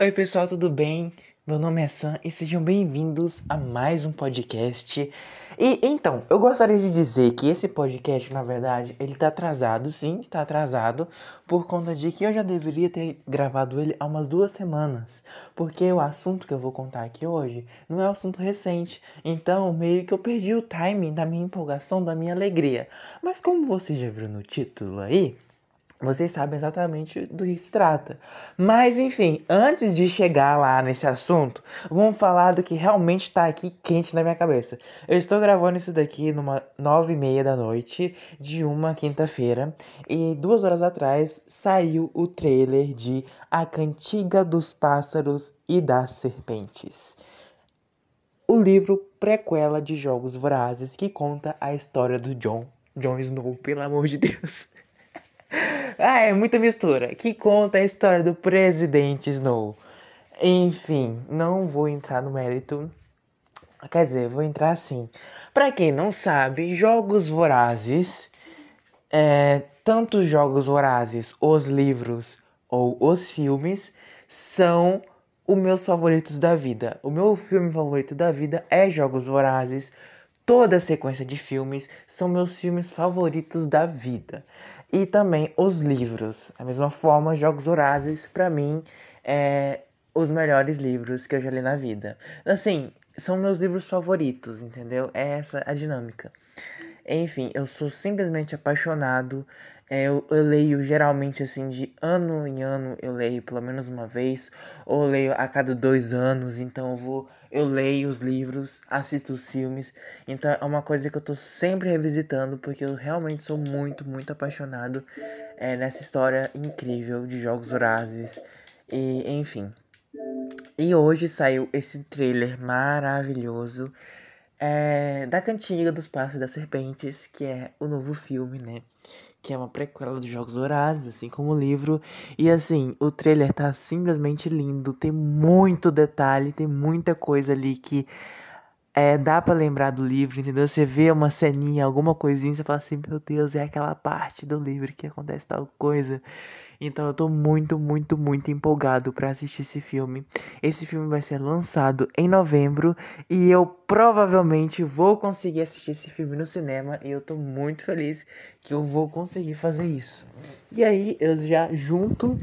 Oi, pessoal, tudo bem? Meu nome é Sam e sejam bem-vindos a mais um podcast. E então, eu gostaria de dizer que esse podcast, na verdade, ele tá atrasado, sim, está atrasado, por conta de que eu já deveria ter gravado ele há umas duas semanas. Porque o assunto que eu vou contar aqui hoje não é um assunto recente. Então, meio que eu perdi o timing da minha empolgação, da minha alegria. Mas como você já viu no título aí, vocês sabem exatamente do que se trata. Mas enfim, antes de chegar lá nesse assunto, vamos falar do que realmente está aqui quente na minha cabeça. Eu estou gravando isso daqui numa nove e meia da noite de uma quinta-feira e duas horas atrás saiu o trailer de A Cantiga dos Pássaros e das Serpentes. O livro prequela de Jogos Vorazes que conta a história do John, John Snow, pelo amor de Deus. ah, é muita mistura. Que conta a história do presidente Snow. Enfim, não vou entrar no mérito. Quer dizer, vou entrar assim. Para quem não sabe, Jogos Vorazes, é, tanto Jogos Vorazes, os livros ou os filmes, são os meus favoritos da vida. O meu filme favorito da vida é Jogos Vorazes. Toda a sequência de filmes são meus filmes favoritos da vida. E também os livros. Da mesma forma, Jogos Horazes, para mim, é os melhores livros que eu já li na vida. Assim, são meus livros favoritos, entendeu? É essa a dinâmica. Enfim, eu sou simplesmente apaixonado. É, eu, eu, leio geralmente assim de ano em ano, eu leio pelo menos uma vez, ou leio a cada dois anos, então eu vou eu leio os livros, assisto os filmes. Então é uma coisa que eu tô sempre revisitando, porque eu realmente sou muito, muito apaixonado é, nessa história incrível de Jogos Horazes. E enfim. E hoje saiu esse trailer maravilhoso é, da Cantiga dos Passos das Serpentes, que é o novo filme, né? Que é uma prequela dos Jogos Horazes, assim como o livro. E assim, o trailer tá simplesmente lindo, tem muito detalhe, tem muita coisa ali que é, dá para lembrar do livro, entendeu? Você vê uma ceninha, alguma coisinha, você fala assim, meu Deus, é aquela parte do livro que acontece tal coisa. Então eu tô muito, muito, muito empolgado para assistir esse filme. Esse filme vai ser lançado em novembro e eu provavelmente vou conseguir assistir esse filme no cinema e eu tô muito feliz que eu vou conseguir fazer isso. E aí eu já junto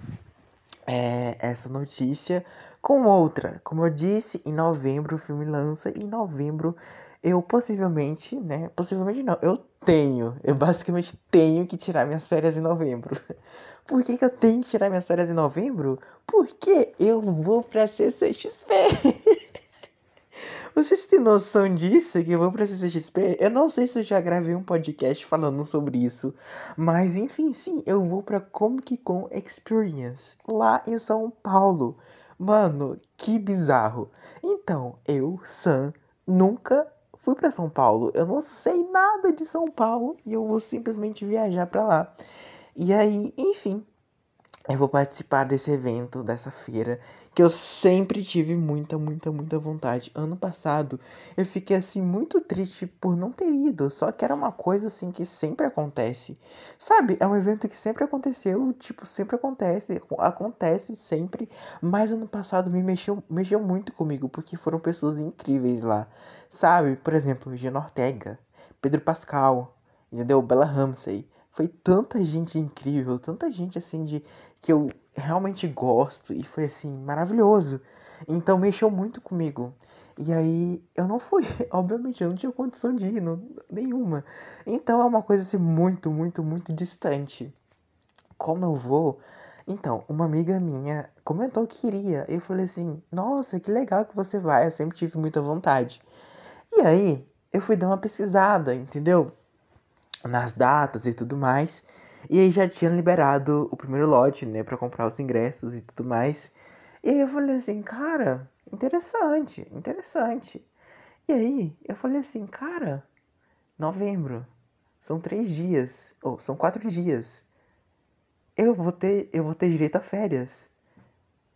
é, essa notícia com outra. Como eu disse, em novembro o filme lança e em novembro eu possivelmente, né? Possivelmente não, eu tenho, eu basicamente tenho que tirar minhas férias em novembro. Por que, que eu tenho que tirar minhas férias em novembro? Porque eu vou pra CCXP. Vocês têm noção disso? Que eu vou pra CCXP? Eu não sei se eu já gravei um podcast falando sobre isso. Mas enfim, sim, eu vou pra Comic Con Experience, lá em São Paulo. Mano, que bizarro. Então, eu, Sam, nunca fui para São Paulo. Eu não sei nada de São Paulo e eu vou simplesmente viajar para lá. E aí, enfim, eu vou participar desse evento, dessa feira, que eu sempre tive muita, muita, muita vontade. Ano passado eu fiquei assim muito triste por não ter ido, só que era uma coisa assim que sempre acontece. Sabe? É um evento que sempre aconteceu, tipo, sempre acontece, acontece sempre, mas ano passado me mexeu, mexeu muito comigo porque foram pessoas incríveis lá. Sabe? Por exemplo, Gina Ortega, Pedro Pascal, entendeu? Bella Ramsey. Foi tanta gente incrível, tanta gente assim de que eu realmente gosto e foi assim maravilhoso. Então mexeu muito comigo. E aí eu não fui, obviamente eu não tinha condição de ir, não, nenhuma. Então é uma coisa assim muito, muito, muito distante. Como eu vou? Então, uma amiga minha comentou que iria. Eu falei assim: "Nossa, que legal que você vai, eu sempre tive muita vontade". E aí, eu fui dar uma pesquisada, entendeu? Nas datas e tudo mais. E aí já tinha liberado o primeiro lote, né, para comprar os ingressos e tudo mais. E aí eu falei assim, cara, interessante, interessante. E aí eu falei assim, cara, novembro, são três dias, ou são quatro dias. Eu vou ter, eu vou ter direito a férias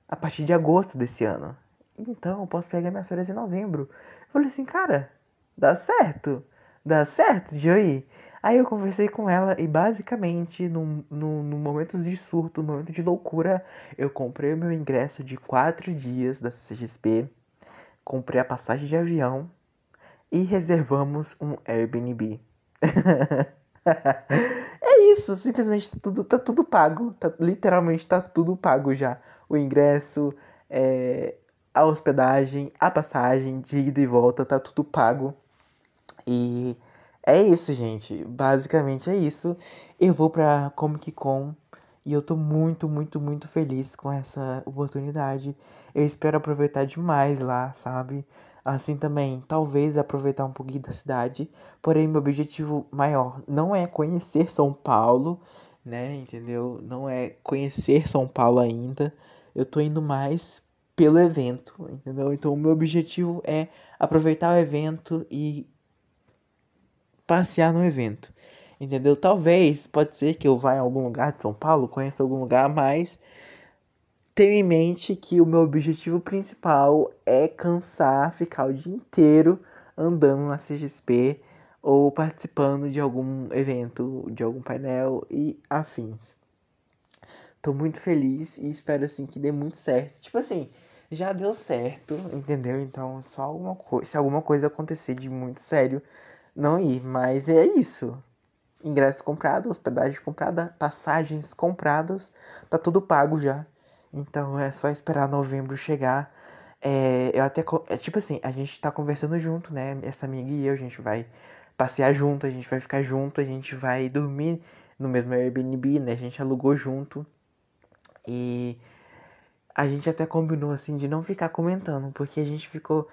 a partir de agosto desse ano. Então eu posso pegar minhas férias em novembro. Eu falei assim, cara, dá certo, dá certo, Joey. Aí eu conversei com ela e basicamente, no, no, momento de surto, no momento de loucura, eu comprei o meu ingresso de quatro dias da CXP, comprei a passagem de avião e reservamos um Airbnb. é isso, simplesmente tá tudo, tá tudo pago. Tá, literalmente tá tudo pago já. O ingresso, é, a hospedagem, a passagem de ida e volta, tá tudo pago. E é isso, gente. Basicamente é isso. Eu vou pra Comic Con e eu tô muito, muito, muito feliz com essa oportunidade. Eu espero aproveitar demais lá, sabe? Assim também, talvez aproveitar um pouquinho da cidade. Porém, meu objetivo maior não é conhecer São Paulo, né? Entendeu? Não é conhecer São Paulo ainda. Eu tô indo mais pelo evento, entendeu? Então, o meu objetivo é aproveitar o evento e passear no evento, entendeu? Talvez, pode ser que eu vá em algum lugar de São Paulo, conheça algum lugar, mas tenho em mente que o meu objetivo principal é cansar, ficar o dia inteiro andando na CXP ou participando de algum evento, de algum painel e afins. Tô muito feliz e espero assim que dê muito certo. Tipo assim, já deu certo, entendeu? Então, só alguma coisa, se alguma coisa acontecer de muito sério, não ir, mas é isso. Ingresso comprado, hospedagem comprada, passagens compradas, tá tudo pago já. Então é só esperar novembro chegar. É, eu até. É, tipo assim, a gente tá conversando junto, né? Essa amiga e eu, a gente vai passear junto, a gente vai ficar junto, a gente vai dormir no mesmo Airbnb, né? A gente alugou junto. E a gente até combinou assim de não ficar comentando, porque a gente ficou,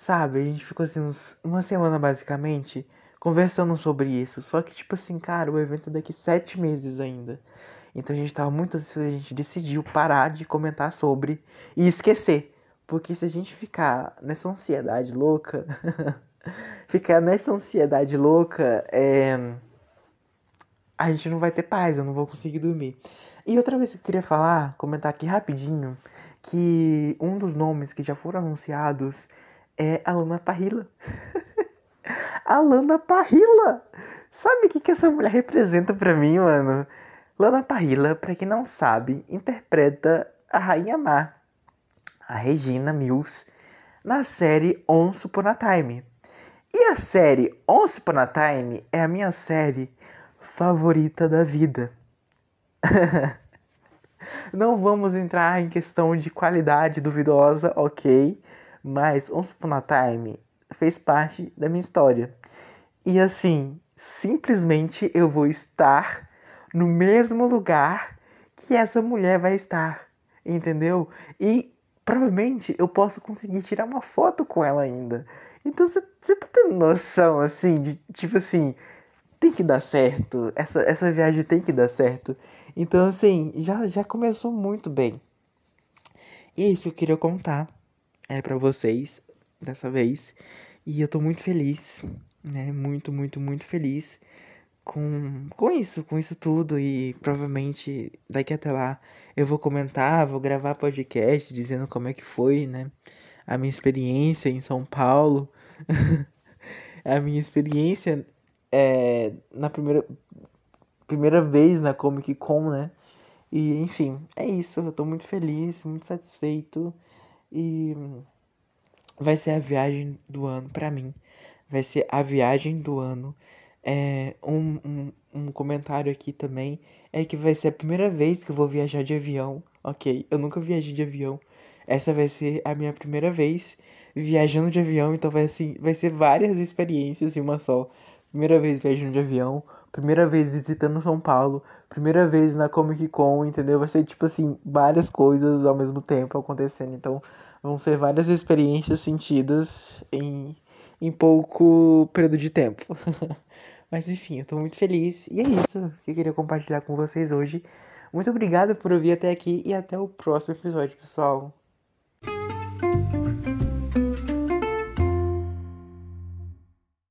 sabe, a gente ficou assim uns, uma semana basicamente conversando sobre isso. Só que, tipo assim, cara, o evento é daqui sete meses ainda. Então a gente tava muito a gente decidiu parar de comentar sobre e esquecer. Porque se a gente ficar nessa ansiedade louca, ficar nessa ansiedade louca, é... a gente não vai ter paz, eu não vou conseguir dormir. E outra vez que eu queria falar, comentar aqui rapidinho, que um dos nomes que já foram anunciados é a Lana Parrilla. a Lana Parrilla! Sabe o que, que essa mulher representa pra mim, mano? Lana Parrilla, para quem não sabe, interpreta a Rainha Má, a Regina Mills, na série Once Upon a Time. E a série Once Upon a Time é a minha série favorita da vida. não vamos entrar em questão de qualidade duvidosa, ok? Mas Once Upon a Time fez parte da minha história. E assim, simplesmente eu vou estar no mesmo lugar que essa mulher vai estar, entendeu? E provavelmente eu posso conseguir tirar uma foto com ela ainda. Então você tá tendo noção, assim, de tipo assim, tem que dar certo, essa, essa viagem tem que dar certo. Então, assim, já, já começou muito bem. É isso eu queria contar é para vocês dessa vez. E eu tô muito feliz, né? Muito, muito, muito feliz com, com isso, com isso tudo. E provavelmente daqui até lá eu vou comentar, vou gravar podcast dizendo como é que foi, né? A minha experiência em São Paulo. a minha experiência é, na primeira, primeira vez na Comic Con, né? E enfim, é isso. Eu tô muito feliz, muito satisfeito. E vai ser a viagem do ano para mim. Vai ser a viagem do ano. É, um, um, um comentário aqui também é que vai ser a primeira vez que eu vou viajar de avião. Ok, eu nunca viajei de avião. Essa vai ser a minha primeira vez viajando de avião, então vai, assim, vai ser várias experiências em uma só. Primeira vez viajando de avião, primeira vez visitando São Paulo, primeira vez na Comic Con, entendeu? Vai ser tipo assim, várias coisas ao mesmo tempo acontecendo. Então, vão ser várias experiências sentidas em, em pouco período de tempo. Mas enfim, eu tô muito feliz. E é isso que eu queria compartilhar com vocês hoje. Muito obrigado por ouvir até aqui e até o próximo episódio, pessoal.